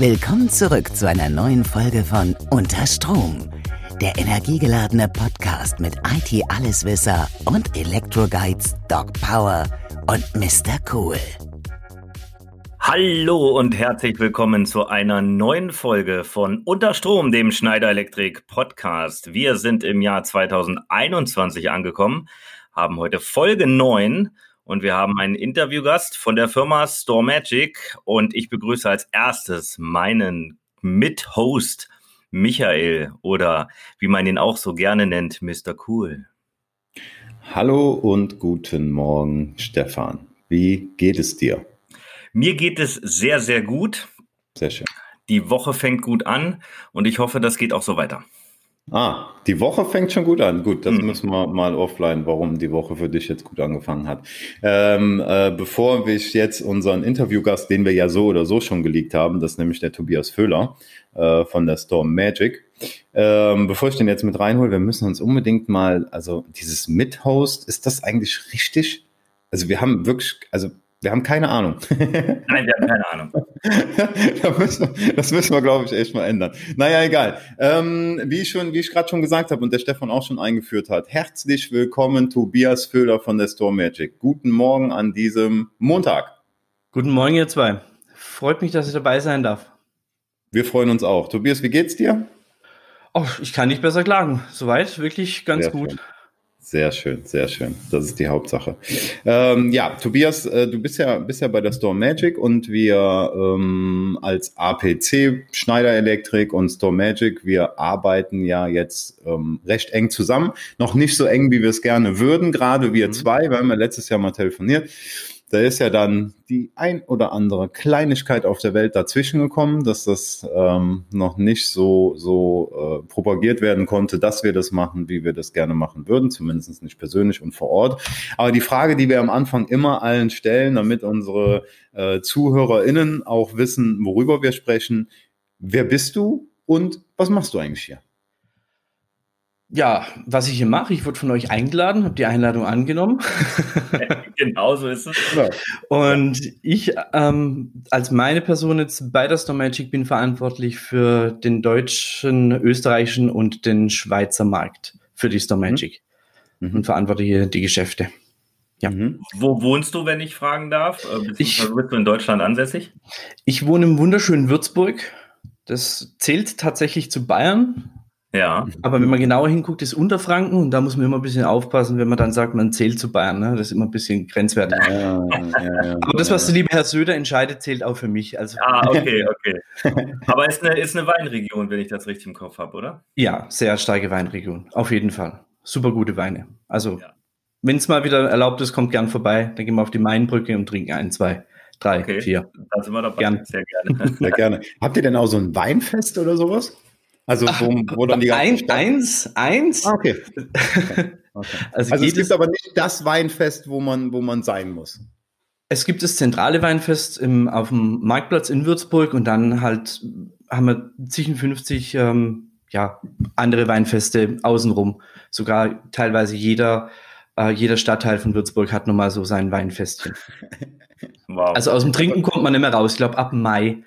Willkommen zurück zu einer neuen Folge von Unter Strom, der energiegeladene Podcast mit IT-Alleswisser und Elektroguides Doc Power und Mr. Cool. Hallo und herzlich willkommen zu einer neuen Folge von Unter Strom, dem Schneider Elektrik Podcast. Wir sind im Jahr 2021 angekommen, haben heute Folge 9 und wir haben einen Interviewgast von der Firma Store Magic und ich begrüße als erstes meinen Mithost Michael oder wie man ihn auch so gerne nennt, Mr. Cool. Hallo und guten Morgen, Stefan. Wie geht es dir? Mir geht es sehr, sehr gut. Sehr schön. Die Woche fängt gut an und ich hoffe, das geht auch so weiter. Ah, die Woche fängt schon gut an. Gut, das mhm. müssen wir mal offline, warum die Woche für dich jetzt gut angefangen hat. Ähm, äh, bevor ich jetzt unseren Interviewgast, den wir ja so oder so schon geleakt haben, das ist nämlich der Tobias Föhler äh, von der Storm Magic. Ähm, bevor ich den jetzt mit reinhole, wir müssen uns unbedingt mal, also dieses Mithost, ist das eigentlich richtig? Also wir haben wirklich, also wir haben keine Ahnung. Nein, wir haben keine Ahnung. das müssen, wir, das müssen wir, glaube ich, echt mal ändern. Naja, egal. Ähm, wie ich schon, wie ich gerade schon gesagt habe und der Stefan auch schon eingeführt hat, herzlich willkommen, Tobias Föhler von der Store Magic. Guten Morgen an diesem Montag. Guten Morgen, ihr zwei. Freut mich, dass ich dabei sein darf. Wir freuen uns auch. Tobias, wie geht's dir? Oh, ich kann nicht besser klagen. Soweit wirklich ganz Sehr gut. Schön. Sehr schön, sehr schön. Das ist die Hauptsache. Ähm, ja, Tobias, äh, du bist ja, bist ja bei der Store Magic und wir ähm, als APC Schneider Elektrik und Store Magic, wir arbeiten ja jetzt ähm, recht eng zusammen. Noch nicht so eng, wie wir es gerne würden, gerade wir mhm. zwei, wir haben ja letztes Jahr mal telefoniert da ist ja dann die ein oder andere Kleinigkeit auf der Welt dazwischen gekommen, dass das ähm, noch nicht so, so äh, propagiert werden konnte, dass wir das machen, wie wir das gerne machen würden, zumindest nicht persönlich und vor Ort. Aber die Frage, die wir am Anfang immer allen stellen, damit unsere äh, ZuhörerInnen auch wissen, worüber wir sprechen, wer bist du und was machst du eigentlich hier? Ja, was ich hier mache, ich wurde von euch eingeladen, habe die Einladung angenommen. genau so ist es. Und ich ähm, als meine Person jetzt bei der Store Magic bin verantwortlich für den deutschen, österreichischen und den Schweizer Markt für die Store mhm. Magic mhm. und verantworte hier die Geschäfte. Ja. Mhm. Wo wohnst du, wenn ich fragen darf? Äh, ich, bist du in Deutschland ansässig? Ich wohne im wunderschönen Würzburg. Das zählt tatsächlich zu Bayern. Ja. Aber wenn man genauer hinguckt, ist Unterfranken und da muss man immer ein bisschen aufpassen, wenn man dann sagt, man zählt zu Bayern. Ne? Das ist immer ein bisschen grenzwertig. Ja, ja, ja, Aber das, was der liebe Herr Söder entscheidet, zählt auch für mich. Also ah, okay, okay. Aber ist eine, ist eine Weinregion, wenn ich das richtig im Kopf habe, oder? Ja, sehr starke Weinregion. Auf jeden Fall. Super gute Weine. Also, wenn es mal wieder erlaubt ist, kommt gern vorbei. Dann gehen wir auf die Mainbrücke und trinken ein, zwei drei, okay. vier. Da sind wir dabei. Gern. Sehr gerne. Sehr gerne. Habt ihr denn auch so ein Weinfest oder sowas? Also wo, wo dann die ein, eins, eins. Ah, okay. okay. okay. Also, also es gibt aber nicht das Weinfest, wo man, wo man sein muss. Es gibt das zentrale Weinfest im, auf dem Marktplatz in Würzburg und dann halt haben wir 50 ähm, ja, andere Weinfeste außenrum. Sogar teilweise jeder, äh, jeder Stadtteil von Würzburg hat nochmal so sein Weinfestchen. Wow. Also aus dem Trinken kommt man nicht mehr raus. Ich glaube, ab Mai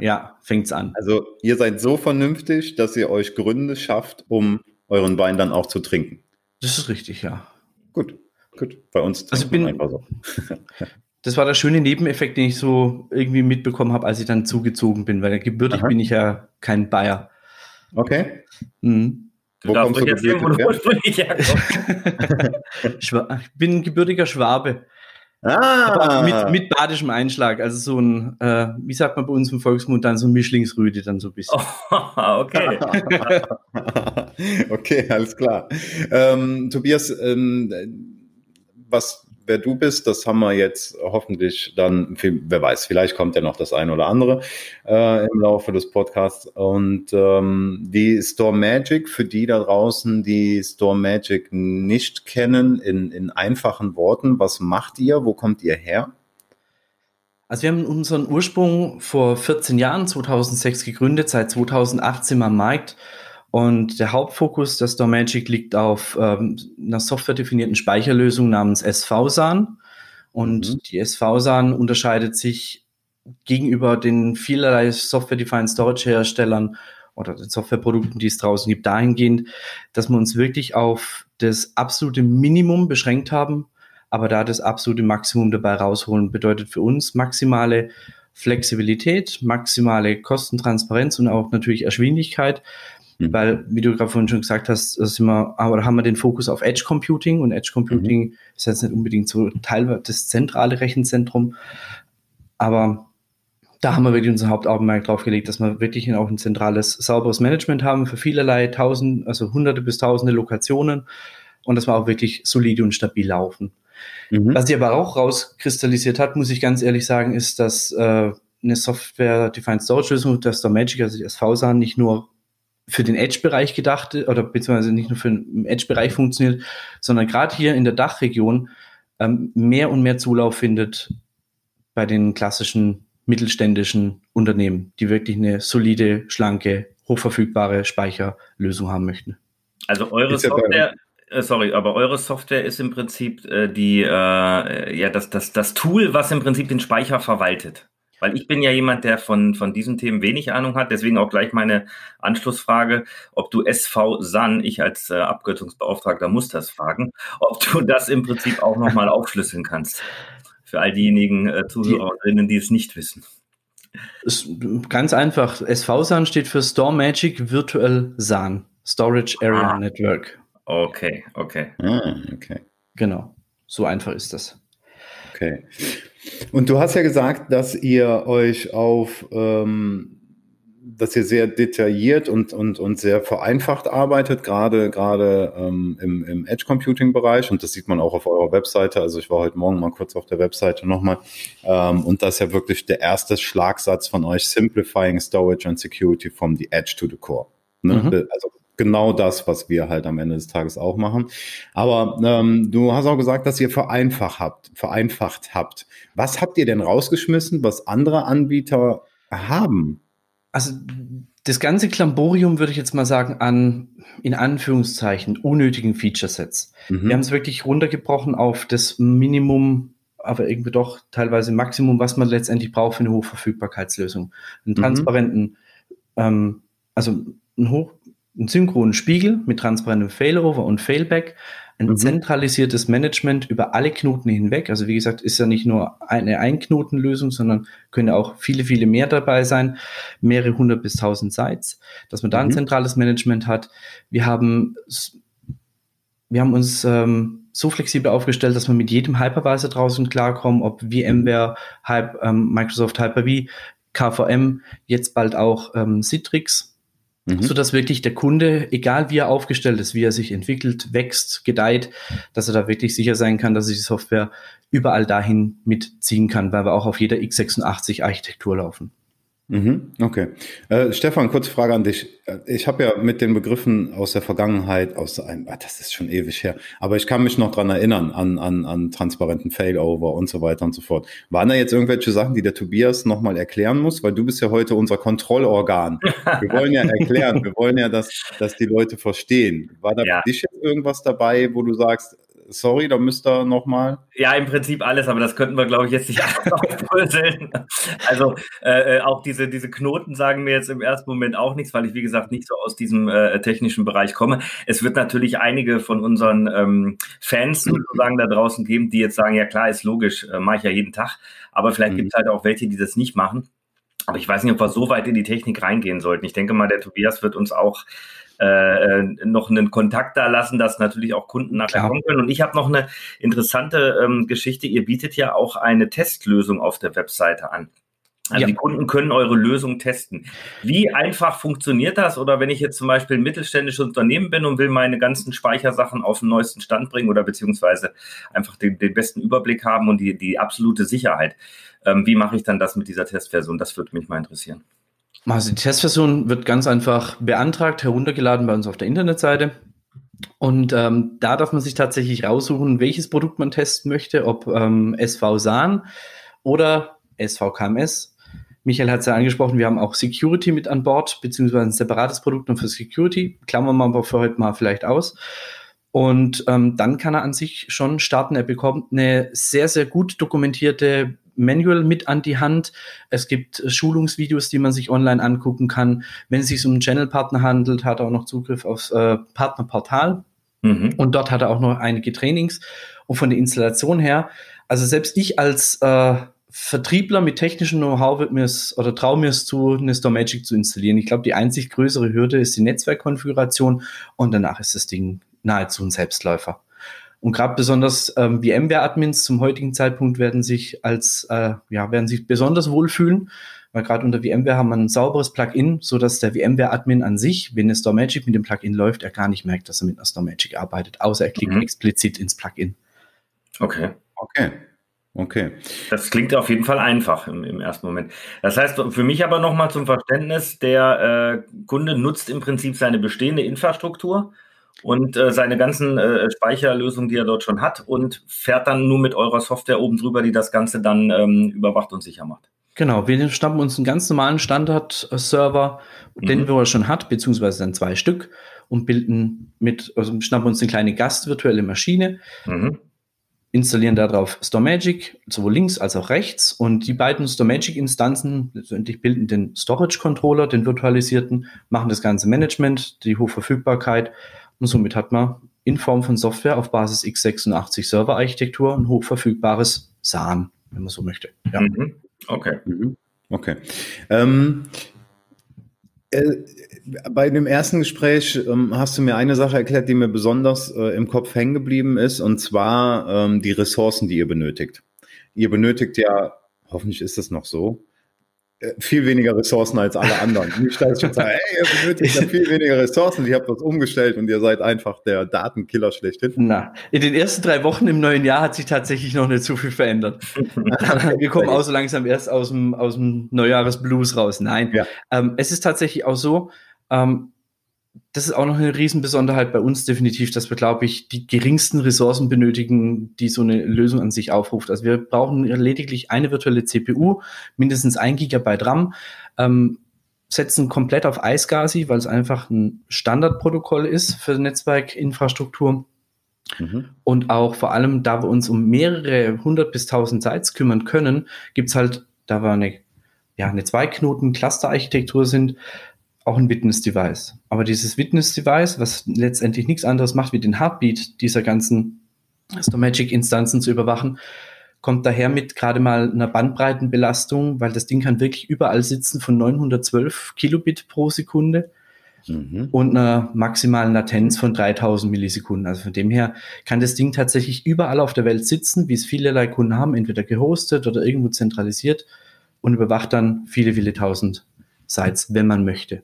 ja, fängt's an. Also ihr seid so vernünftig, dass ihr euch Gründe schafft, um euren Wein dann auch zu trinken. Das ist richtig, ja. Gut, gut. Bei uns also bin, einfach so. das war der schöne Nebeneffekt, den ich so irgendwie mitbekommen habe, als ich dann zugezogen bin, weil gebürtig Aha. bin ich ja kein Bayer. Okay. Mhm. Du wo kommst du jetzt du ursprünglich ich bin gebürtiger Schwabe. Ah. mit, mit badischem Einschlag, also so ein, äh, wie sagt man bei uns im Volksmund, dann so ein Mischlingsrüde dann so ein bisschen. Oh, okay. okay, alles klar. Ähm, Tobias, ähm, was wer du bist, das haben wir jetzt hoffentlich dann, wer weiß, vielleicht kommt ja noch das eine oder andere äh, im Laufe des Podcasts. Und ähm, die Store Magic, für die da draußen, die Store Magic nicht kennen, in, in einfachen Worten, was macht ihr? Wo kommt ihr her? Also wir haben unseren Ursprung vor 14 Jahren, 2006 gegründet, seit 2018 am Markt und der Hauptfokus der Store Magic liegt auf ähm, einer softwaredefinierten Speicherlösung namens SVSAN. Und mhm. die SVSAN unterscheidet sich gegenüber den vielerlei Software-Defined Storage-Herstellern oder den Softwareprodukten, die es draußen gibt, dahingehend, dass wir uns wirklich auf das absolute Minimum beschränkt haben, aber da das absolute Maximum dabei rausholen, bedeutet für uns maximale Flexibilität, maximale Kostentransparenz und auch natürlich Erschwindigkeit. Mhm. Weil, wie du gerade vorhin schon gesagt hast, sind wir, aber haben wir den Fokus auf Edge Computing und Edge Computing mhm. ist jetzt nicht unbedingt so Teil das zentrale Rechenzentrum. Aber da haben wir wirklich unser Hauptaugenmerk drauf gelegt, dass wir wirklich auch ein zentrales, sauberes Management haben für vielerlei tausend, also hunderte bis tausende Lokationen und dass wir auch wirklich solide und stabil laufen. Mhm. Was sich aber auch rauskristallisiert hat, muss ich ganz ehrlich sagen, ist, dass äh, eine Software-Defined Storage-Lösung, das der Magic, also die SV-SAN, nicht nur für den Edge-Bereich gedacht oder beziehungsweise nicht nur für den Edge-Bereich funktioniert, sondern gerade hier in der Dachregion ähm, mehr und mehr Zulauf findet bei den klassischen mittelständischen Unternehmen, die wirklich eine solide, schlanke, hochverfügbare Speicherlösung haben möchten. Also eure Software, äh, sorry, aber eure Software ist im Prinzip äh, die, äh, ja, das, das, das Tool, was im Prinzip den Speicher verwaltet. Weil ich bin ja jemand, der von, von diesen Themen wenig Ahnung hat. Deswegen auch gleich meine Anschlussfrage, ob du SV SAN, ich als äh, Abkürzungsbeauftragter muss das fragen, ob du das im Prinzip auch nochmal aufschlüsseln kannst. Für all diejenigen äh, Zuhörerinnen, die es nicht wissen. Ist ganz einfach. SV SAN steht für Store Magic Virtual SAN. Storage Area ah. Network. Okay, okay. Ah, okay. Genau. So einfach ist das. Okay. Und du hast ja gesagt, dass ihr euch auf, ähm, dass ihr sehr detailliert und, und, und sehr vereinfacht arbeitet, gerade, gerade ähm, im, im Edge Computing Bereich. Und das sieht man auch auf eurer Webseite. Also ich war heute Morgen mal kurz auf der Webseite nochmal. Ähm, und das ist ja wirklich der erste Schlagsatz von euch, Simplifying Storage and Security from the Edge to the Core. Ne? Mhm. Also genau das, was wir halt am Ende des Tages auch machen. Aber ähm, du hast auch gesagt, dass ihr vereinfacht habt, vereinfacht habt. Was habt ihr denn rausgeschmissen, was andere Anbieter haben? Also das ganze Klamborium würde ich jetzt mal sagen an in Anführungszeichen unnötigen Feature-Sets. Mhm. Wir haben es wirklich runtergebrochen auf das Minimum, aber irgendwie doch teilweise Maximum, was man letztendlich braucht für eine Hochverfügbarkeitslösung. Einen mhm. transparenten, mhm. ähm, also ein hoch einen synchronen Spiegel mit transparentem Failover und Failback, ein mhm. zentralisiertes Management über alle Knoten hinweg. Also wie gesagt, ist ja nicht nur eine Einknotenlösung, sondern können auch viele, viele mehr dabei sein, mehrere hundert bis tausend Sites, dass man da ein mhm. zentrales Management hat. Wir haben, wir haben uns ähm, so flexibel aufgestellt, dass wir mit jedem Hypervisor draußen klarkommen, ob VMware, Hype, ähm, Microsoft Hyper-V, KVM, jetzt bald auch ähm, Citrix Mhm. so dass wirklich der Kunde, egal wie er aufgestellt ist, wie er sich entwickelt, wächst, gedeiht, dass er da wirklich sicher sein kann, dass er die Software überall dahin mitziehen kann, weil wir auch auf jeder x86 Architektur laufen. Mhm, okay. Äh, Stefan, kurze Frage an dich. Äh, ich habe ja mit den Begriffen aus der Vergangenheit, aus einem, ah, das ist schon ewig her, aber ich kann mich noch dran erinnern, an, an, an transparenten Failover und so weiter und so fort. Waren da jetzt irgendwelche Sachen, die der Tobias nochmal erklären muss? Weil du bist ja heute unser Kontrollorgan. Wir wollen ja erklären, wir wollen ja, dass, dass die Leute verstehen. War da ja. für dich jetzt irgendwas dabei, wo du sagst, sorry, da müsst ihr nochmal. Ja, im Prinzip alles, aber das könnten wir, glaube ich, jetzt nicht aufbröseln. Also äh, äh, auch diese, diese Knoten sagen mir jetzt im ersten Moment auch nichts, weil ich, wie gesagt, nicht so aus diesem äh, technischen Bereich komme. Es wird natürlich einige von unseren ähm, Fans sozusagen da draußen geben, die jetzt sagen, ja klar, ist logisch, äh, mache ich ja jeden Tag. Aber vielleicht mhm. gibt es halt auch welche, die das nicht machen. Aber ich weiß nicht, ob wir so weit in die Technik reingehen sollten. Ich denke mal, der Tobias wird uns auch äh, noch einen Kontakt da lassen, dass natürlich auch Kunden nachher Klar. kommen können. Und ich habe noch eine interessante ähm, Geschichte. Ihr bietet ja auch eine Testlösung auf der Webseite an. Also ja. die Kunden können eure Lösung testen. Wie einfach funktioniert das? Oder wenn ich jetzt zum Beispiel ein mittelständisches Unternehmen bin und will meine ganzen Speichersachen auf den neuesten Stand bringen oder beziehungsweise einfach den, den besten Überblick haben und die, die absolute Sicherheit. Ähm, wie mache ich dann das mit dieser Testversion? Das würde mich mal interessieren. Also die Testversion wird ganz einfach beantragt, heruntergeladen bei uns auf der Internetseite. Und ähm, da darf man sich tatsächlich raussuchen, welches Produkt man testen möchte, ob ähm, SV SAN oder SVKMS. Michael hat es ja angesprochen, wir haben auch Security mit an Bord, beziehungsweise ein separates Produkt nur für Security. Klammern wir aber für heute mal vielleicht aus. Und ähm, dann kann er an sich schon starten. Er bekommt eine sehr, sehr gut dokumentierte Manual mit an die Hand. Es gibt Schulungsvideos, die man sich online angucken kann. Wenn es sich um einen Channel-Partner handelt, hat er auch noch Zugriff aufs äh, Partnerportal. Mhm. Und dort hat er auch noch einige Trainings. Und von der Installation her, also selbst ich als äh, Vertriebler mit technischem Know-how wird mir es oder traue mir es zu, eine Store Magic zu installieren. Ich glaube, die einzig größere Hürde ist die Netzwerkkonfiguration und danach ist das Ding nahezu ein Selbstläufer. Und gerade besonders ähm, VMware-Admins zum heutigen Zeitpunkt werden sich als äh, ja werden sich besonders wohlfühlen, weil gerade unter VMware haben wir ein sauberes Plugin, so dass der VMware-Admin an sich, wenn eine StoreMagic mit dem Plugin läuft, er gar nicht merkt, dass er mit einer StoreMagic arbeitet, außer er klickt mhm. explizit ins Plugin. Okay. Okay. Okay. Das klingt auf jeden Fall einfach im, im ersten Moment. Das heißt, für mich aber nochmal zum Verständnis, der äh, Kunde nutzt im Prinzip seine bestehende Infrastruktur und äh, seine ganzen äh, Speicherlösungen, die er dort schon hat und fährt dann nur mit eurer Software oben drüber, die das Ganze dann ähm, überwacht und sicher macht. Genau, wir schnappen uns einen ganz normalen Standard-Server, mhm. den wir schon hat, beziehungsweise dann zwei Stück und bilden mit, also schnappen uns eine kleine Gastvirtuelle Maschine, mhm installieren darauf StoreMagic, sowohl links als auch rechts. Und die beiden StoreMagic-Instanzen letztendlich bilden den Storage-Controller, den virtualisierten, machen das ganze Management, die Hochverfügbarkeit. Und somit hat man in Form von Software auf Basis x86 Server-Architektur ein hochverfügbares SAN, wenn man so möchte. Ja. Mhm. Okay. Mhm. Okay. Ähm, äh, bei dem ersten Gespräch ähm, hast du mir eine Sache erklärt, die mir besonders äh, im Kopf hängen geblieben ist, und zwar ähm, die Ressourcen, die ihr benötigt. Ihr benötigt ja, hoffentlich ist das noch so, viel weniger Ressourcen als alle anderen. Nicht, dass ich jetzt sage, hey, ihr benötigt ja viel weniger Ressourcen, ich habe das umgestellt und ihr seid einfach der Datenkiller schlechthin. Na, in den ersten drei Wochen im neuen Jahr hat sich tatsächlich noch nicht so viel verändert. Wir kommen auch so langsam erst aus dem, aus dem Neujahresblues raus. Nein, ja. ähm, es ist tatsächlich auch so, ähm, das ist auch noch eine Riesenbesonderheit bei uns definitiv, dass wir, glaube ich, die geringsten Ressourcen benötigen, die so eine Lösung an sich aufruft. Also wir brauchen lediglich eine virtuelle CPU, mindestens ein Gigabyte RAM, ähm, setzen komplett auf iSCSI, weil es einfach ein Standardprotokoll ist für Netzwerkinfrastruktur. Mhm. Und auch vor allem, da wir uns um mehrere hundert bis tausend Sites kümmern können, gibt's halt, da wir eine, ja, eine Zwei-Knoten-Cluster-Architektur sind, auch ein Witness-Device. Aber dieses Witness-Device, was letztendlich nichts anderes macht, wie den Heartbeat dieser ganzen Stomagic-Instanzen zu überwachen, kommt daher mit gerade mal einer Bandbreitenbelastung, weil das Ding kann wirklich überall sitzen von 912 Kilobit pro Sekunde mhm. und einer maximalen Latenz von 3000 Millisekunden. Also von dem her kann das Ding tatsächlich überall auf der Welt sitzen, wie es vielerlei Kunden haben, entweder gehostet oder irgendwo zentralisiert und überwacht dann viele, viele tausend Sites, wenn man möchte.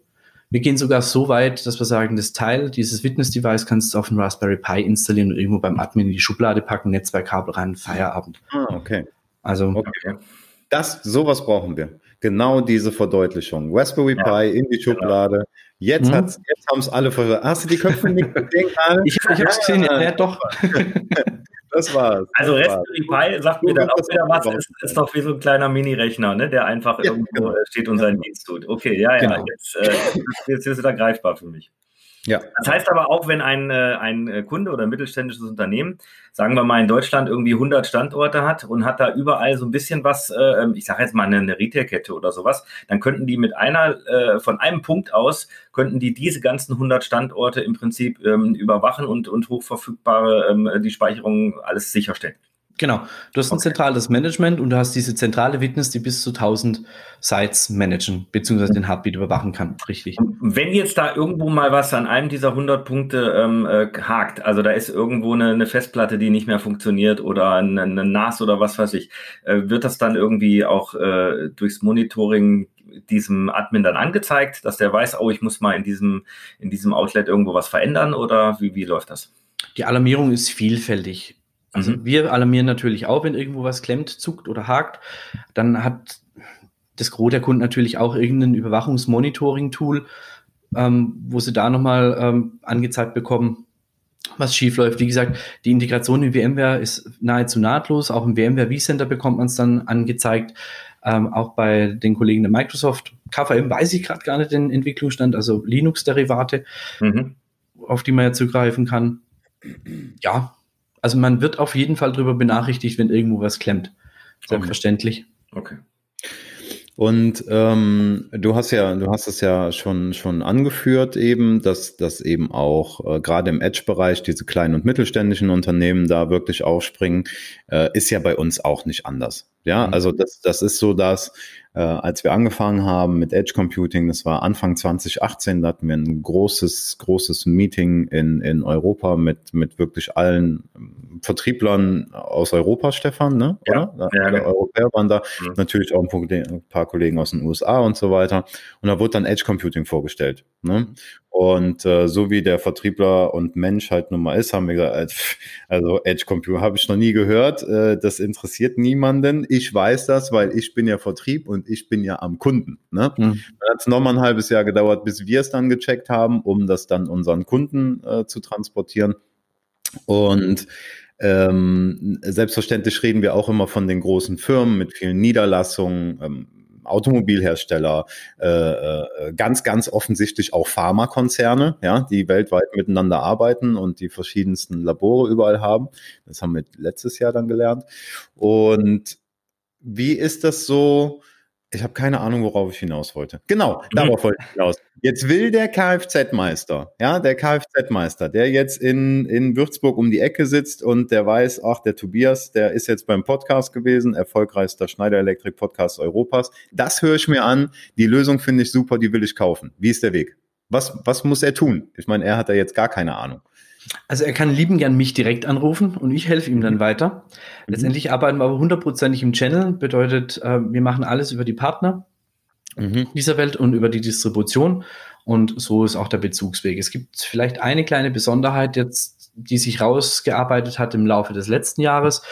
Wir gehen sogar so weit, dass wir sagen, das Teil, dieses Witness-Device kannst du auf dem Raspberry Pi installieren und irgendwo beim Admin in die Schublade packen, Netzwerkkabel rein, Feierabend. Ah, okay. Also, okay. Das, sowas brauchen wir. Genau diese Verdeutlichung. Raspberry ja. Pi in die genau. Schublade. Genau. Jetzt, mhm. jetzt haben es alle verstanden. Hast du die Köpfe nicht gesehen? ich ich habe es gesehen, ja, ja doch. Das war's. Also Raspberry Pi sagt mir dann auch wieder was, ist, ist doch wie so ein kleiner Mini-Rechner, ne, der einfach ja, irgendwo genau. steht und seinen Dienst tut. Okay, ja, ja, genau. jetzt, äh, jetzt ist es da greifbar für mich. Ja. Das heißt aber auch, wenn ein, äh, ein äh, Kunde oder ein mittelständisches Unternehmen, sagen wir mal in Deutschland, irgendwie 100 Standorte hat und hat da überall so ein bisschen was, äh, ähm, ich sage jetzt mal eine, eine Retailkette oder sowas, dann könnten die mit einer, von einem Punkt aus, könnten die diese ganzen 100 Standorte im Prinzip ähm, überwachen und, und hochverfügbare ähm, die Speicherung alles sicherstellen. Genau. Du hast ein zentrales Management und du hast diese zentrale Witness, die bis zu 1000 Sites managen, beziehungsweise den Heartbeat überwachen kann. Richtig. Wenn jetzt da irgendwo mal was an einem dieser 100 Punkte ähm, äh, hakt, also da ist irgendwo eine, eine, Festplatte, die nicht mehr funktioniert oder eine, eine NAS oder was weiß ich, äh, wird das dann irgendwie auch äh, durchs Monitoring diesem Admin dann angezeigt, dass der weiß, oh, ich muss mal in diesem, in diesem Outlet irgendwo was verändern oder wie, wie läuft das? Die Alarmierung ist vielfältig. Also mhm. wir alarmieren natürlich auch, wenn irgendwo was klemmt, zuckt oder hakt. Dann hat das Gros der Kunden natürlich auch irgendein Überwachungsmonitoring-Tool, ähm, wo sie da nochmal ähm, angezeigt bekommen, was schief läuft. Wie gesagt, die Integration in VMware ist nahezu nahtlos. Auch im VMware vCenter bekommt man es dann angezeigt. Ähm, auch bei den Kollegen der Microsoft. KVM weiß ich gerade gar nicht den Entwicklungsstand, also Linux-Derivate, mhm. auf die man ja zugreifen kann. Ja, also man wird auf jeden Fall darüber benachrichtigt, wenn irgendwo was klemmt. Selbstverständlich. Okay. Und ähm, du hast ja, du hast es ja schon schon angeführt eben, dass dass eben auch äh, gerade im Edge-Bereich diese kleinen und mittelständischen Unternehmen da wirklich aufspringen, äh, ist ja bei uns auch nicht anders. Ja, mhm. also das das ist so, dass äh, als wir angefangen haben mit Edge Computing, das war Anfang 2018, da hatten wir ein großes, großes Meeting in, in Europa mit, mit wirklich allen ähm, Vertrieblern aus Europa, Stefan, ne? Ja, oder? Ja, ja. Europäer waren da, mhm. natürlich auch ein paar Kollegen aus den USA und so weiter. Und da wurde dann Edge Computing vorgestellt. Ne? Mhm. Und äh, so wie der Vertriebler und Mensch halt nun mal ist, haben wir gesagt, äh, also Edge Computer habe ich noch nie gehört. Äh, das interessiert niemanden. Ich weiß das, weil ich bin ja Vertrieb und ich bin ja am Kunden. Ne? Mhm. Dann hat es nochmal ein halbes Jahr gedauert, bis wir es dann gecheckt haben, um das dann unseren Kunden äh, zu transportieren. Und ähm, selbstverständlich reden wir auch immer von den großen Firmen mit vielen Niederlassungen. Ähm, Automobilhersteller, äh, äh, ganz, ganz offensichtlich auch Pharmakonzerne, ja, die weltweit miteinander arbeiten und die verschiedensten Labore überall haben. Das haben wir letztes Jahr dann gelernt. Und wie ist das so? Ich habe keine Ahnung, worauf ich hinaus wollte. Genau, mhm. darauf wollte ich hinaus. Jetzt will der Kfz-Meister, ja, der Kfz-Meister, der jetzt in, in Würzburg um die Ecke sitzt und der weiß, ach, der Tobias, der ist jetzt beim Podcast gewesen, erfolgreichster Schneider Elektrik Podcast Europas. Das höre ich mir an. Die Lösung finde ich super, die will ich kaufen. Wie ist der Weg? Was, was muss er tun? Ich meine, er hat da jetzt gar keine Ahnung. Also er kann lieben gern mich direkt anrufen und ich helfe ihm dann weiter. Mhm. Letztendlich arbeiten wir aber hundertprozentig im Channel, bedeutet, äh, wir machen alles über die Partner mhm. dieser Welt und über die Distribution. Und so ist auch der Bezugsweg. Es gibt vielleicht eine kleine Besonderheit jetzt, die sich rausgearbeitet hat im Laufe des letzten Jahres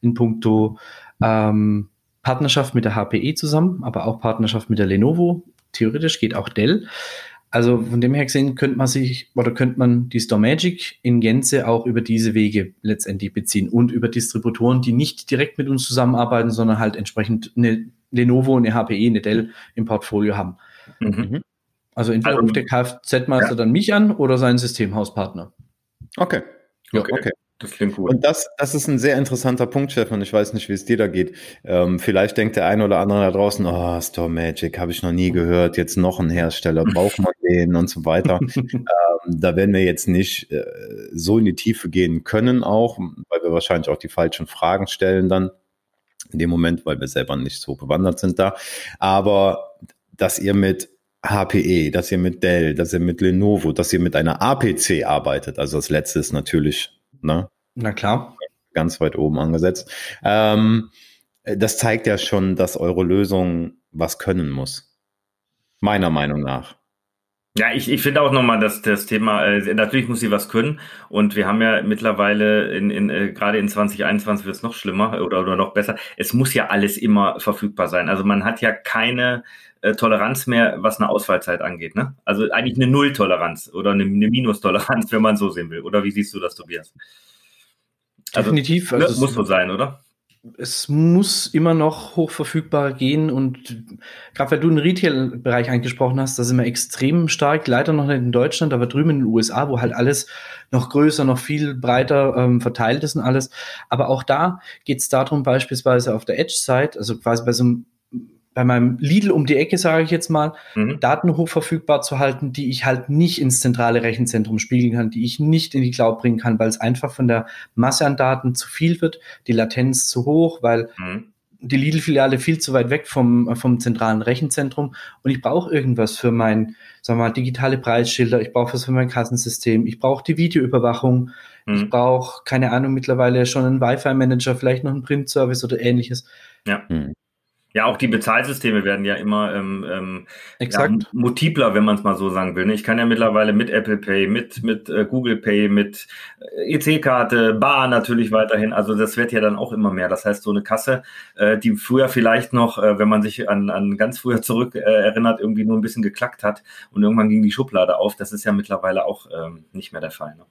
in puncto ähm, Partnerschaft mit der HPE zusammen, aber auch Partnerschaft mit der Lenovo. Theoretisch geht auch Dell. Also von dem her gesehen könnte man sich oder könnte man die Store Magic in Gänze auch über diese Wege letztendlich beziehen und über Distributoren, die nicht direkt mit uns zusammenarbeiten, sondern halt entsprechend eine Lenovo, eine HPE, eine Dell im Portfolio haben. Mhm. Also entweder also, ruft der Kfz-Meister ja. dann mich an oder seinen Systemhauspartner. Okay. Ja, okay. okay. Das klingt gut. Und das, das ist ein sehr interessanter Punkt, Stefan. Ich weiß nicht, wie es dir da geht. Ähm, vielleicht denkt der eine oder andere da draußen, oh, Store Magic habe ich noch nie gehört. Jetzt noch ein Hersteller, braucht man den und so weiter. ähm, da werden wir jetzt nicht äh, so in die Tiefe gehen können auch, weil wir wahrscheinlich auch die falschen Fragen stellen dann in dem Moment, weil wir selber nicht so bewandert sind da. Aber dass ihr mit HPE, dass ihr mit Dell, dass ihr mit Lenovo, dass ihr mit einer APC arbeitet, also das letzte ist natürlich Ne? Na klar. Ganz weit oben angesetzt. Ähm, das zeigt ja schon, dass eure Lösung was können muss. Meiner Meinung nach. Ja, ich, ich finde auch nochmal, dass das Thema, äh, natürlich muss sie was können. Und wir haben ja mittlerweile, in, in, äh, gerade in 2021 wird es noch schlimmer oder, oder noch besser. Es muss ja alles immer verfügbar sein. Also man hat ja keine äh, Toleranz mehr, was eine Ausfallzeit angeht. Ne? Also eigentlich eine Nulltoleranz oder eine, eine Minustoleranz, wenn man so sehen will. Oder wie siehst du das, Tobias? Also, Definitiv. Also, ne, muss so sein, oder? Es muss immer noch hochverfügbar gehen und gerade weil du den Retail-Bereich angesprochen hast, da sind wir extrem stark, leider noch nicht in Deutschland, aber drüben in den USA, wo halt alles noch größer, noch viel breiter ähm, verteilt ist und alles. Aber auch da geht es darum, beispielsweise auf der Edge-Side, also quasi bei so einem bei meinem Lidl um die Ecke, sage ich jetzt mal, mhm. Daten hochverfügbar zu halten, die ich halt nicht ins zentrale Rechenzentrum spiegeln kann, die ich nicht in die Cloud bringen kann, weil es einfach von der Masse an Daten zu viel wird, die Latenz zu hoch, weil mhm. die Lidl-Filiale viel zu weit weg vom, vom zentralen Rechenzentrum und ich brauche irgendwas für mein, sagen wir mal, digitale Preisschilder, ich brauche was für mein Kassensystem, ich brauche die Videoüberwachung, mhm. ich brauche, keine Ahnung, mittlerweile schon einen Wi-Fi-Manager, vielleicht noch einen Print-Service oder ähnliches. Ja. Ja, auch die Bezahlsysteme werden ja immer ähm, ähm, ja, multipler, wenn man es mal so sagen will. Ne? Ich kann ja mittlerweile mit Apple Pay, mit, mit äh, Google Pay, mit äh, EC-Karte, Bar natürlich weiterhin. Also das wird ja dann auch immer mehr. Das heißt, so eine Kasse, äh, die früher vielleicht noch, äh, wenn man sich an, an ganz früher zurück äh, erinnert, irgendwie nur ein bisschen geklackt hat und irgendwann ging die Schublade auf, das ist ja mittlerweile auch ähm, nicht mehr der Fall. Ne?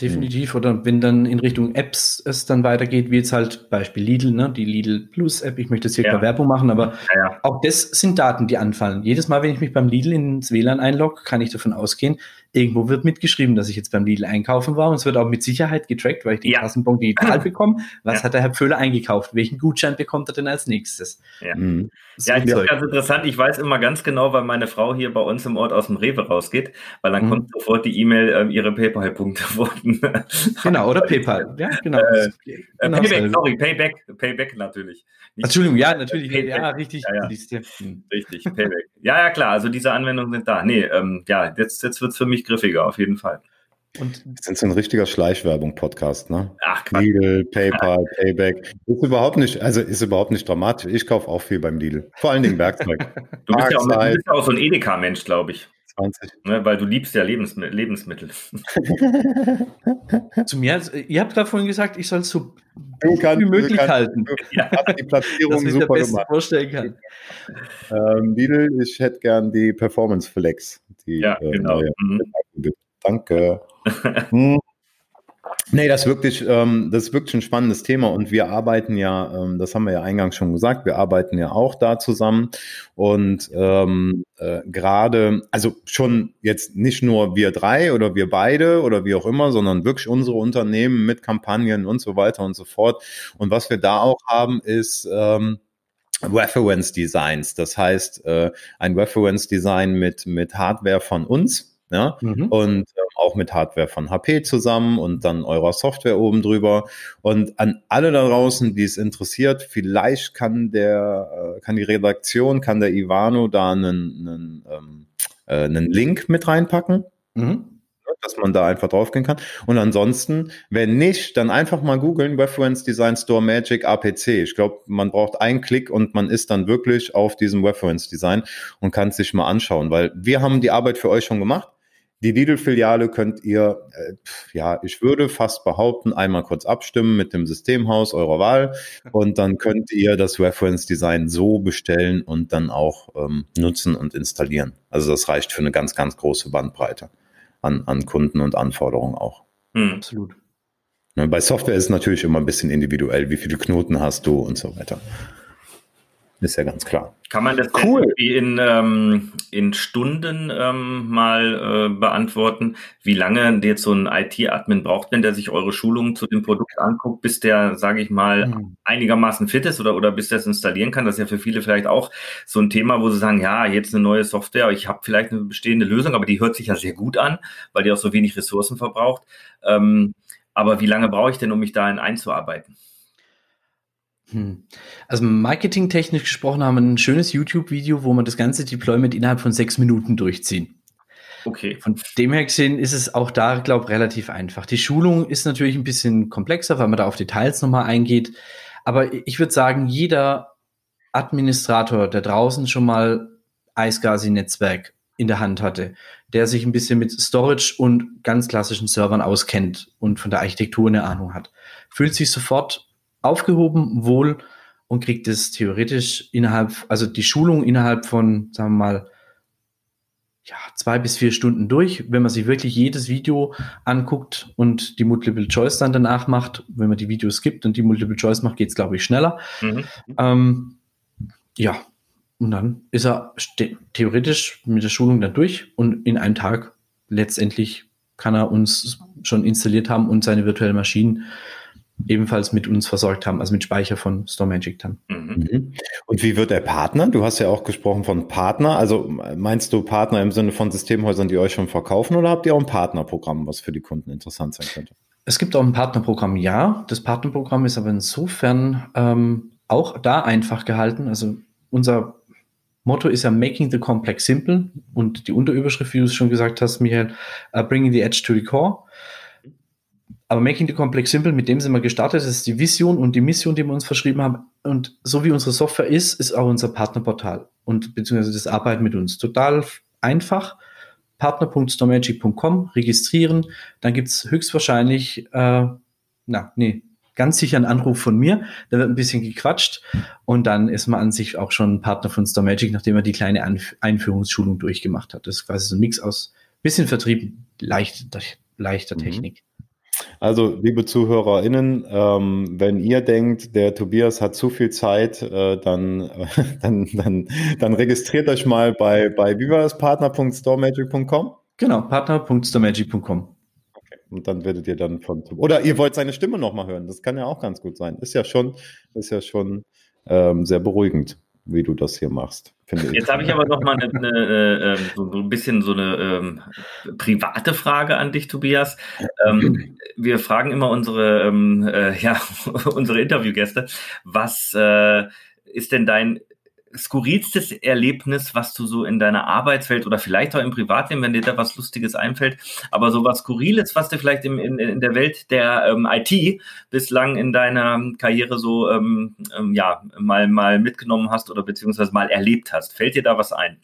Definitiv. Oder wenn dann in Richtung Apps es dann weitergeht, wie jetzt halt Beispiel Lidl, ne? die Lidl Plus App. Ich möchte jetzt hier ja. keine Werbung machen, aber ja, ja. auch das sind Daten, die anfallen. Jedes Mal, wenn ich mich beim Lidl ins WLAN einlogge, kann ich davon ausgehen, Irgendwo wird mitgeschrieben, dass ich jetzt beim Lidl einkaufen war und es wird auch mit Sicherheit getrackt, weil ich den ja. Kassenbon digital bekomme. Was ja. hat der Herr Pföhler eingekauft? Welchen Gutschein bekommt er denn als nächstes? Ja, mhm. ja ich finde ganz interessant. Ich weiß immer ganz genau, weil meine Frau hier bei uns im Ort aus dem Rewe rausgeht, weil dann mhm. kommt sofort die E-Mail, ähm, ihre PayPal-Punkte wurden. genau, oder PayPal. Ja, genau. Äh, genau Payback, sorry, Payback, Payback natürlich. Nicht Entschuldigung, ja, natürlich. Payback. Ja, richtig. Ja, ja. Hm. Richtig, Payback. Ja, ja, klar. Also diese Anwendungen sind da. Nee, ähm, ja, jetzt, jetzt wird es für mich griffiger, auf jeden Fall. Und sind so ein richtiger Schleichwerbung-Podcast, ne? Ach, Quatsch. Lidl, PayPal, Payback. Ist überhaupt nicht, also ist überhaupt nicht dramatisch. Ich kaufe auch viel beim Lidl. Vor allen Dingen Werkzeug. du, bist ja auch, du bist ja auch so ein Edeka-Mensch, glaube ich. 20. Ne, weil du liebst ja Lebensmi Lebensmittel. Zu mir, also, ihr habt gerade vorhin gesagt, ich soll es so du kannst, wie möglich kannst, halten. Du ja. die Platzierung das super gemacht. vorstellen kann. Ähm, Lidl, ich hätte gern die Performance Flex. Die, ja, äh, genau. Äh, mhm. Danke. hm. Nee, das ist wirklich, ähm, das ist wirklich ein spannendes Thema und wir arbeiten ja, ähm, das haben wir ja eingangs schon gesagt, wir arbeiten ja auch da zusammen und ähm, äh, gerade, also schon jetzt nicht nur wir drei oder wir beide oder wie auch immer, sondern wirklich unsere Unternehmen mit Kampagnen und so weiter und so fort. Und was wir da auch haben, ist ähm, Reference Designs. Das heißt, äh, ein Reference Design mit, mit Hardware von uns ja? Mhm. Und äh, auch mit Hardware von HP zusammen und dann eurer Software oben drüber. Und an alle da draußen, die es interessiert, vielleicht kann der, äh, kann die Redaktion, kann der Ivano da einen, einen, ähm, äh, einen Link mit reinpacken. Mhm dass man da einfach draufgehen kann. Und ansonsten, wenn nicht, dann einfach mal googeln, Reference Design Store Magic APC. Ich glaube, man braucht einen Klick und man ist dann wirklich auf diesem Reference Design und kann es sich mal anschauen, weil wir haben die Arbeit für euch schon gemacht. Die Lidl-Filiale könnt ihr, äh, ja, ich würde fast behaupten, einmal kurz abstimmen mit dem Systemhaus eurer Wahl und dann könnt ihr das Reference Design so bestellen und dann auch ähm, nutzen und installieren. Also das reicht für eine ganz, ganz große Bandbreite an, an Kunden und Anforderungen auch. Hm. Absolut. Ne, bei Software ist es natürlich immer ein bisschen individuell, wie viele Knoten hast du und so weiter. Ist ja ganz klar. Kann man das cool. irgendwie in, ähm, in Stunden ähm, mal äh, beantworten, wie lange jetzt so ein IT-Admin braucht, wenn der sich eure Schulungen zu dem Produkt anguckt, bis der, sage ich mal, mhm. einigermaßen fit ist oder, oder bis der es installieren kann? Das ist ja für viele vielleicht auch so ein Thema, wo sie sagen, ja, jetzt eine neue Software, ich habe vielleicht eine bestehende Lösung, aber die hört sich ja sehr gut an, weil die auch so wenig Ressourcen verbraucht. Ähm, aber wie lange brauche ich denn, um mich dahin einzuarbeiten? Hm. Also marketingtechnisch gesprochen haben wir ein schönes YouTube-Video, wo man das ganze Deployment innerhalb von sechs Minuten durchziehen. Okay. Von dem her gesehen ist es auch da, glaube ich, relativ einfach. Die Schulung ist natürlich ein bisschen komplexer, weil man da auf Details nochmal eingeht. Aber ich würde sagen, jeder Administrator, der draußen schon mal iSCSI-Netzwerk in der Hand hatte, der sich ein bisschen mit Storage und ganz klassischen Servern auskennt und von der Architektur eine Ahnung hat, fühlt sich sofort aufgehoben wohl und kriegt es theoretisch innerhalb, also die Schulung innerhalb von, sagen wir mal, ja, zwei bis vier Stunden durch, wenn man sich wirklich jedes Video anguckt und die Multiple Choice dann danach macht. Wenn man die Videos gibt und die Multiple Choice macht, geht es, glaube ich, schneller. Mhm. Ähm, ja, und dann ist er theoretisch mit der Schulung dann durch und in einem Tag letztendlich kann er uns schon installiert haben und seine virtuellen Maschinen ebenfalls mit uns versorgt haben, also mit Speicher von StoreMagic dann. Mhm. mhm. Und wie wird er Partner? Du hast ja auch gesprochen von Partner. Also meinst du Partner im Sinne von Systemhäusern, die euch schon verkaufen oder habt ihr auch ein Partnerprogramm, was für die Kunden interessant sein könnte? Es gibt auch ein Partnerprogramm, ja. Das Partnerprogramm ist aber insofern ähm, auch da einfach gehalten. Also unser Motto ist ja Making the Complex Simple und die Unterüberschrift, wie du es schon gesagt hast, Michael, uh, Bringing the Edge to the Core. Aber Making the Complex Simple, mit dem sind wir gestartet, das ist die Vision und die Mission, die wir uns verschrieben haben. Und so wie unsere Software ist, ist auch unser Partnerportal und beziehungsweise das Arbeiten mit uns total einfach. Partner.storemagic.com registrieren, dann gibt's höchstwahrscheinlich, äh, na, nee, ganz sicher einen Anruf von mir, da wird ein bisschen gequatscht und dann ist man an sich auch schon Partner von Storemagic, nachdem er die kleine Anf Einführungsschulung durchgemacht hat. Das ist quasi so ein Mix aus bisschen Vertrieb, leicht, leichter mhm. Technik. Also, liebe ZuhörerInnen, ähm, wenn ihr denkt, der Tobias hat zu viel Zeit, äh, dann, äh, dann, dann, dann registriert euch mal bei, bei wie war das, partner.storemagic.com. Genau, partner.stormagic.com. Okay. Und dann werdet ihr dann von oder ihr wollt seine Stimme nochmal hören. Das kann ja auch ganz gut sein. Ist ja schon, ist ja schon ähm, sehr beruhigend, wie du das hier machst. Jetzt habe ich aber noch mal eine, eine, eine, ähm, so ein bisschen so eine ähm, private Frage an dich, Tobias. Ähm, wir fragen immer unsere, ähm, äh, ja, unsere Interviewgäste, was äh, ist denn dein skurrilstes Erlebnis, was du so in deiner Arbeitswelt oder vielleicht auch im Privatleben, wenn dir da was Lustiges einfällt, aber so was Skurriles, was du vielleicht im, in, in der Welt der ähm, IT bislang in deiner Karriere so ähm, ähm, ja mal mal mitgenommen hast oder beziehungsweise mal erlebt hast, fällt dir da was ein?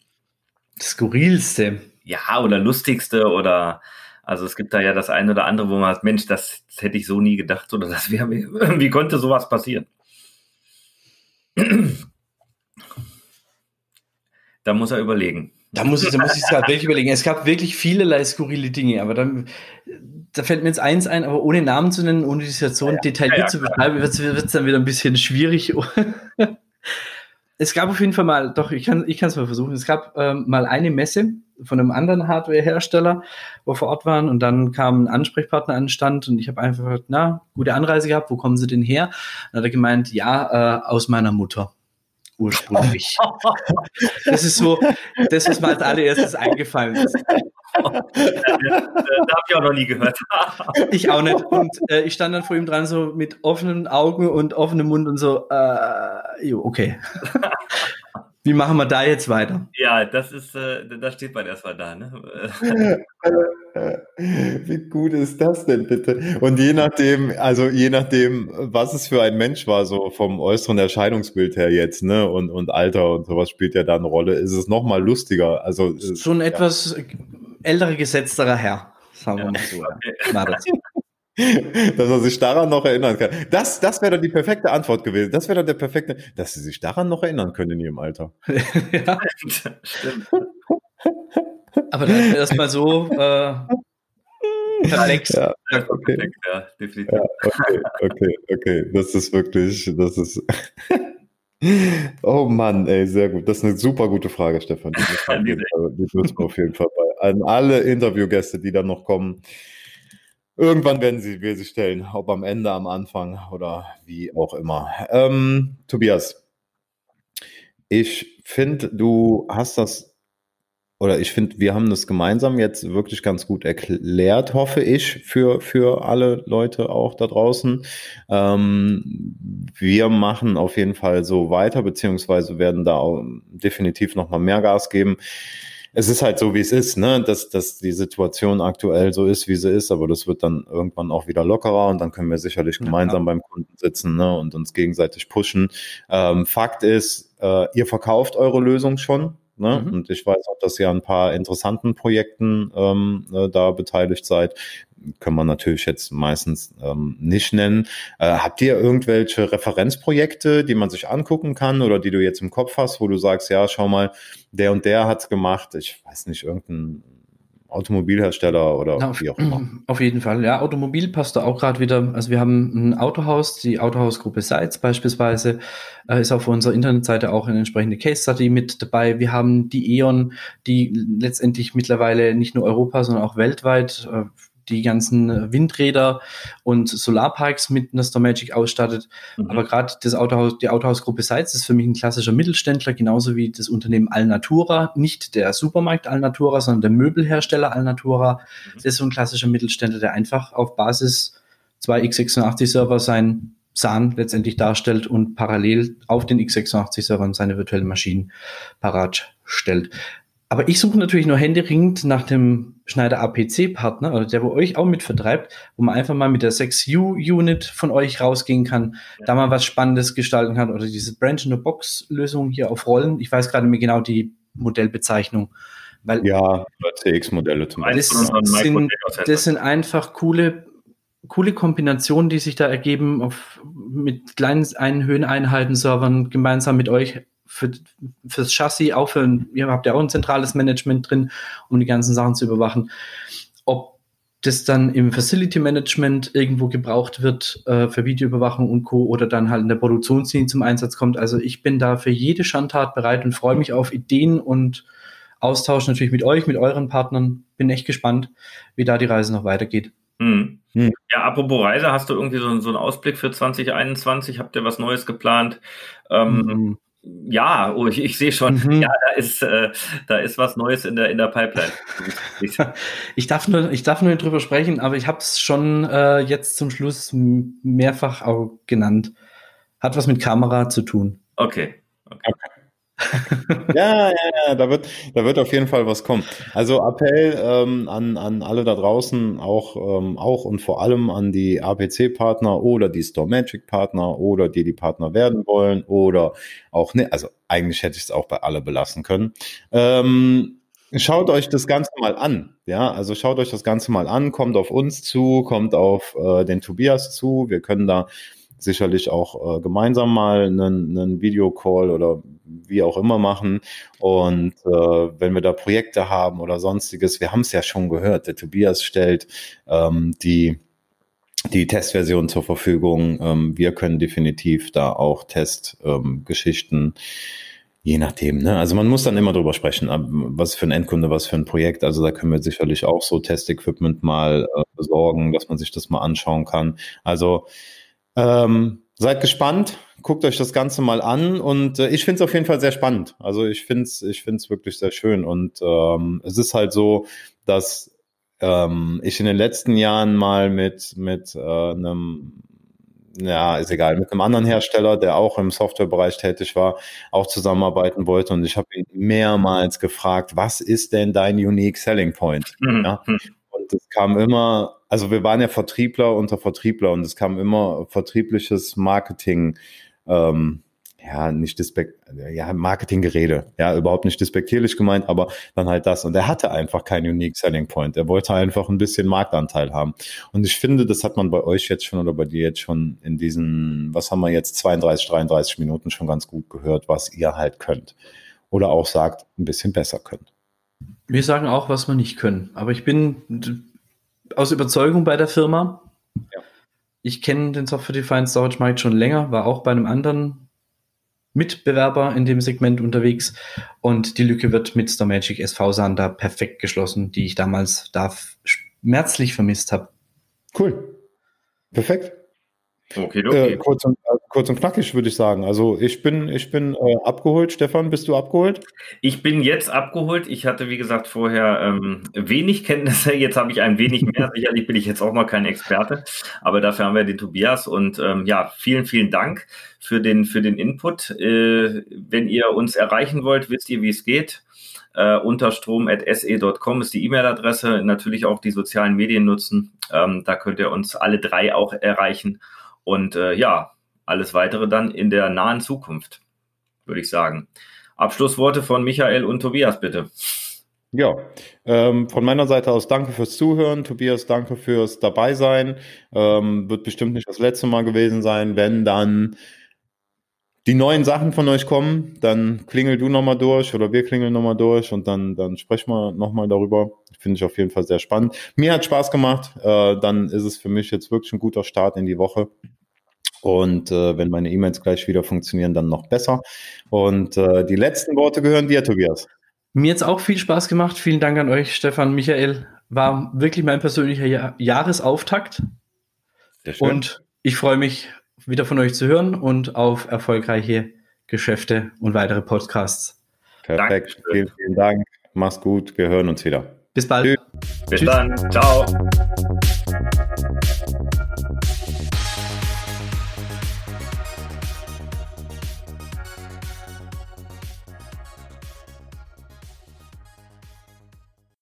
Skurrilste. Ja, oder lustigste oder also es gibt da ja das eine oder andere, wo man sagt, Mensch, das, das hätte ich so nie gedacht oder das wäre, wie konnte sowas passieren? Da muss er überlegen. Da muss ich, da muss ich es gerade wirklich überlegen. Es gab wirklich vielerlei skurrile Dinge, aber dann, da fällt mir jetzt eins ein, aber ohne Namen zu nennen, ohne die Situation ja, detailliert ja, zu beschreiben, wird es dann wieder ein bisschen schwierig. es gab auf jeden Fall mal, doch, ich kann es mal versuchen, es gab ähm, mal eine Messe von einem anderen Hardware-Hersteller, wo wir vor Ort waren und dann kam ein Ansprechpartner an den Stand und ich habe einfach gesagt, na, gute Anreise gehabt, wo kommen Sie denn her? Und dann hat er gemeint, ja, äh, aus meiner Mutter ursprünglich. das ist so, das, was mir als allererstes eingefallen ist. da habe ich auch noch nie gehört. ich auch nicht. Und äh, ich stand dann vor ihm dran, so mit offenen Augen und offenem Mund und so, äh, jo, okay. Wie machen wir da jetzt weiter? Ja, das ist, äh, da steht man erstmal da. Ne? Wie gut ist das denn bitte? Und je nachdem, also je nachdem, was es für ein Mensch war, so vom äußeren Erscheinungsbild her jetzt, ne, und, und Alter und sowas spielt ja da eine Rolle, ist es nochmal lustiger. Also schon ja. etwas älterer gesetzterer Herr, sagen wir mal so. Okay. dass er sich daran noch erinnern kann. Das, das wäre dann die perfekte Antwort gewesen. Das wäre dann der perfekte, dass sie sich daran noch erinnern können in ihrem Alter. ja, stimmt. Aber dann erstmal so äh, perplex. Ja, okay. ja, definitiv. Ja, okay, okay, okay. Das ist wirklich, das ist. Oh Mann, ey, sehr gut. Das ist eine super gute Frage, Stefan. Die müssen wir auf jeden Fall bei. An alle Interviewgäste, die dann noch kommen, Irgendwann werden sie, wir sie stellen, ob am Ende, am Anfang oder wie auch immer. Ähm, Tobias, ich finde, du hast das, oder ich finde, wir haben das gemeinsam jetzt wirklich ganz gut erklärt, hoffe ich, für, für alle Leute auch da draußen. Ähm, wir machen auf jeden Fall so weiter, beziehungsweise werden da definitiv nochmal mehr Gas geben es ist halt so, wie es ist, ne? dass, dass die Situation aktuell so ist, wie sie ist, aber das wird dann irgendwann auch wieder lockerer und dann können wir sicherlich gemeinsam ja, beim Kunden sitzen ne? und uns gegenseitig pushen. Ähm, Fakt ist, äh, ihr verkauft eure Lösung schon. Ne? Mhm. Und ich weiß auch, dass ihr an ein paar interessanten Projekten ähm, äh, da beteiligt seid. Können wir natürlich jetzt meistens ähm, nicht nennen. Äh, habt ihr irgendwelche Referenzprojekte, die man sich angucken kann oder die du jetzt im Kopf hast, wo du sagst, ja, schau mal, der und der hat's gemacht. Ich weiß nicht, irgendein Automobilhersteller oder ja, wie auch immer. Auf jeden Fall, ja. Automobil passt da auch gerade wieder. Also wir haben ein Autohaus, die Autohausgruppe Seitz beispielsweise, äh, ist auf unserer Internetseite auch eine entsprechende Case Study mit dabei. Wir haben die E.ON, die letztendlich mittlerweile nicht nur Europa, sondern auch weltweit äh, die ganzen äh, Windräder und Solarparks mit einer Magic ausstattet. Mhm. Aber gerade das Autohaus, die Autohausgruppe Seitz ist für mich ein klassischer Mittelständler, genauso wie das Unternehmen Alnatura, nicht der Supermarkt Alnatura, sondern der Möbelhersteller Alnatura. Mhm. Das ist so ein klassischer Mittelständler, der einfach auf Basis zwei x86-Server sein SAN letztendlich darstellt und parallel auf den x86-Servern seine virtuellen Maschinen parat stellt. Aber ich suche natürlich nur händeringend nach dem Schneider APC-Partner, oder der, wo euch auch mit vertreibt, wo man einfach mal mit der 6U-Unit von euch rausgehen kann, ja. da mal was Spannendes gestalten kann, oder diese Branch-in-the-Box-Lösung hier auf Rollen. Ich weiß gerade mir genau die Modellbezeichnung. Weil ja, CX-Modelle zum Beispiel. Das sind, das sind einfach coole, coole Kombinationen, die sich da ergeben, auf, mit kleinen Höheneinheiten, Servern gemeinsam mit euch für, fürs Chassis, auch für, ihr habt ja auch ein zentrales Management drin, um die ganzen Sachen zu überwachen. Ob das dann im Facility Management irgendwo gebraucht wird äh, für Videoüberwachung und Co. oder dann halt in der Produktionslinie zum Einsatz kommt. Also ich bin da für jede Schandtat bereit und freue mich auf Ideen und Austausch natürlich mit euch, mit euren Partnern. Bin echt gespannt, wie da die Reise noch weitergeht. Hm. Hm. Ja, apropos Reise, hast du irgendwie so, so, einen Ausblick für 2021? Habt ihr was Neues geplant? Ähm, mhm. Ja, oh, ich, ich sehe schon, mhm. ja, da ist, äh, da ist was Neues in der, in der Pipeline. ich, darf nur, ich darf nur drüber sprechen, aber ich habe es schon äh, jetzt zum Schluss mehrfach auch genannt. Hat was mit Kamera zu tun. Okay. okay. Ja, ja, ja, da wird, da wird auf jeden Fall was kommen. Also Appell ähm, an, an alle da draußen, auch, ähm, auch und vor allem an die APC-Partner oder die Store Magic-Partner oder die, die Partner werden wollen oder auch, ne, also eigentlich hätte ich es auch bei alle belassen können. Ähm, Schaut euch das Ganze mal an. Ja, also schaut euch das Ganze mal an, kommt auf uns zu, kommt auf äh, den Tobias zu. Wir können da sicherlich auch äh, gemeinsam mal einen, einen Videocall oder wie auch immer machen. Und äh, wenn wir da Projekte haben oder sonstiges, wir haben es ja schon gehört, der Tobias stellt ähm, die die Testversion zur Verfügung. Ähm, wir können definitiv da auch Testgeschichten ähm, Je nachdem, ne? Also man muss dann immer drüber sprechen, was für ein Endkunde, was für ein Projekt. Also da können wir sicherlich auch so Testequipment mal äh, besorgen, dass man sich das mal anschauen kann. Also ähm, seid gespannt, guckt euch das Ganze mal an und äh, ich finde es auf jeden Fall sehr spannend. Also ich finde es ich find's wirklich sehr schön und ähm, es ist halt so, dass ähm, ich in den letzten Jahren mal mit, mit äh, einem ja, ist egal, mit einem anderen Hersteller, der auch im Softwarebereich tätig war, auch zusammenarbeiten wollte. Und ich habe ihn mehrmals gefragt, was ist denn dein Unique Selling Point? Mhm. Ja? Und es kam immer, also wir waren ja Vertriebler unter Vertriebler und es kam immer vertriebliches Marketing, ähm, ja, nicht dispekt, ja, Marketinggerede, ja, überhaupt nicht despektierlich gemeint, aber dann halt das. Und er hatte einfach keinen Unique Selling Point. Er wollte einfach ein bisschen Marktanteil haben. Und ich finde, das hat man bei euch jetzt schon oder bei dir jetzt schon in diesen, was haben wir jetzt, 32, 33 Minuten schon ganz gut gehört, was ihr halt könnt. Oder auch sagt, ein bisschen besser könnt. Wir sagen auch, was wir nicht können. Aber ich bin aus Überzeugung bei der Firma. Ja. Ich kenne den Software-Defined Storage Markt schon länger, war auch bei einem anderen Mitbewerber in dem Segment unterwegs und die Lücke wird mit StoreMagic SV Sander perfekt geschlossen, die ich damals da schmerzlich vermisst habe. Cool. Perfekt. Okay, okay. Äh, kurz, und, äh, kurz und knackig würde ich sagen. Also ich bin, ich bin äh, abgeholt. Stefan, bist du abgeholt? Ich bin jetzt abgeholt. Ich hatte, wie gesagt, vorher ähm, wenig Kenntnisse. Jetzt habe ich ein wenig mehr. Sicherlich bin ich jetzt auch noch kein Experte, aber dafür haben wir den Tobias. Und ähm, ja, vielen, vielen Dank für den, für den Input. Äh, wenn ihr uns erreichen wollt, wisst ihr, wie es geht. Uh, unterstrom.se.com ist die E-Mail-Adresse. Natürlich auch die sozialen Medien nutzen. Ähm, da könnt ihr uns alle drei auch erreichen. Und äh, ja, alles weitere dann in der nahen Zukunft, würde ich sagen. Abschlussworte von Michael und Tobias, bitte. Ja, ähm, von meiner Seite aus danke fürs Zuhören. Tobias, danke fürs Dabeisein. Ähm, wird bestimmt nicht das letzte Mal gewesen sein. Wenn dann die neuen Sachen von euch kommen, dann klingel du nochmal durch oder wir klingeln nochmal durch und dann, dann sprechen wir nochmal darüber. Finde ich auf jeden Fall sehr spannend. Mir hat Spaß gemacht. Äh, dann ist es für mich jetzt wirklich ein guter Start in die Woche. Und äh, wenn meine E-Mails gleich wieder funktionieren, dann noch besser. Und äh, die letzten Worte gehören dir, Tobias. Mir hat es auch viel Spaß gemacht. Vielen Dank an euch, Stefan, Michael. War wirklich mein persönlicher Jahr Jahresauftakt. Sehr schön. Und ich freue mich, wieder von euch zu hören und auf erfolgreiche Geschäfte und weitere Podcasts. Perfekt. Danke. Vielen, vielen Dank. Mach's gut. Wir hören uns wieder. Bis bald. Tschüss. Bis Tschüss. dann. Ciao.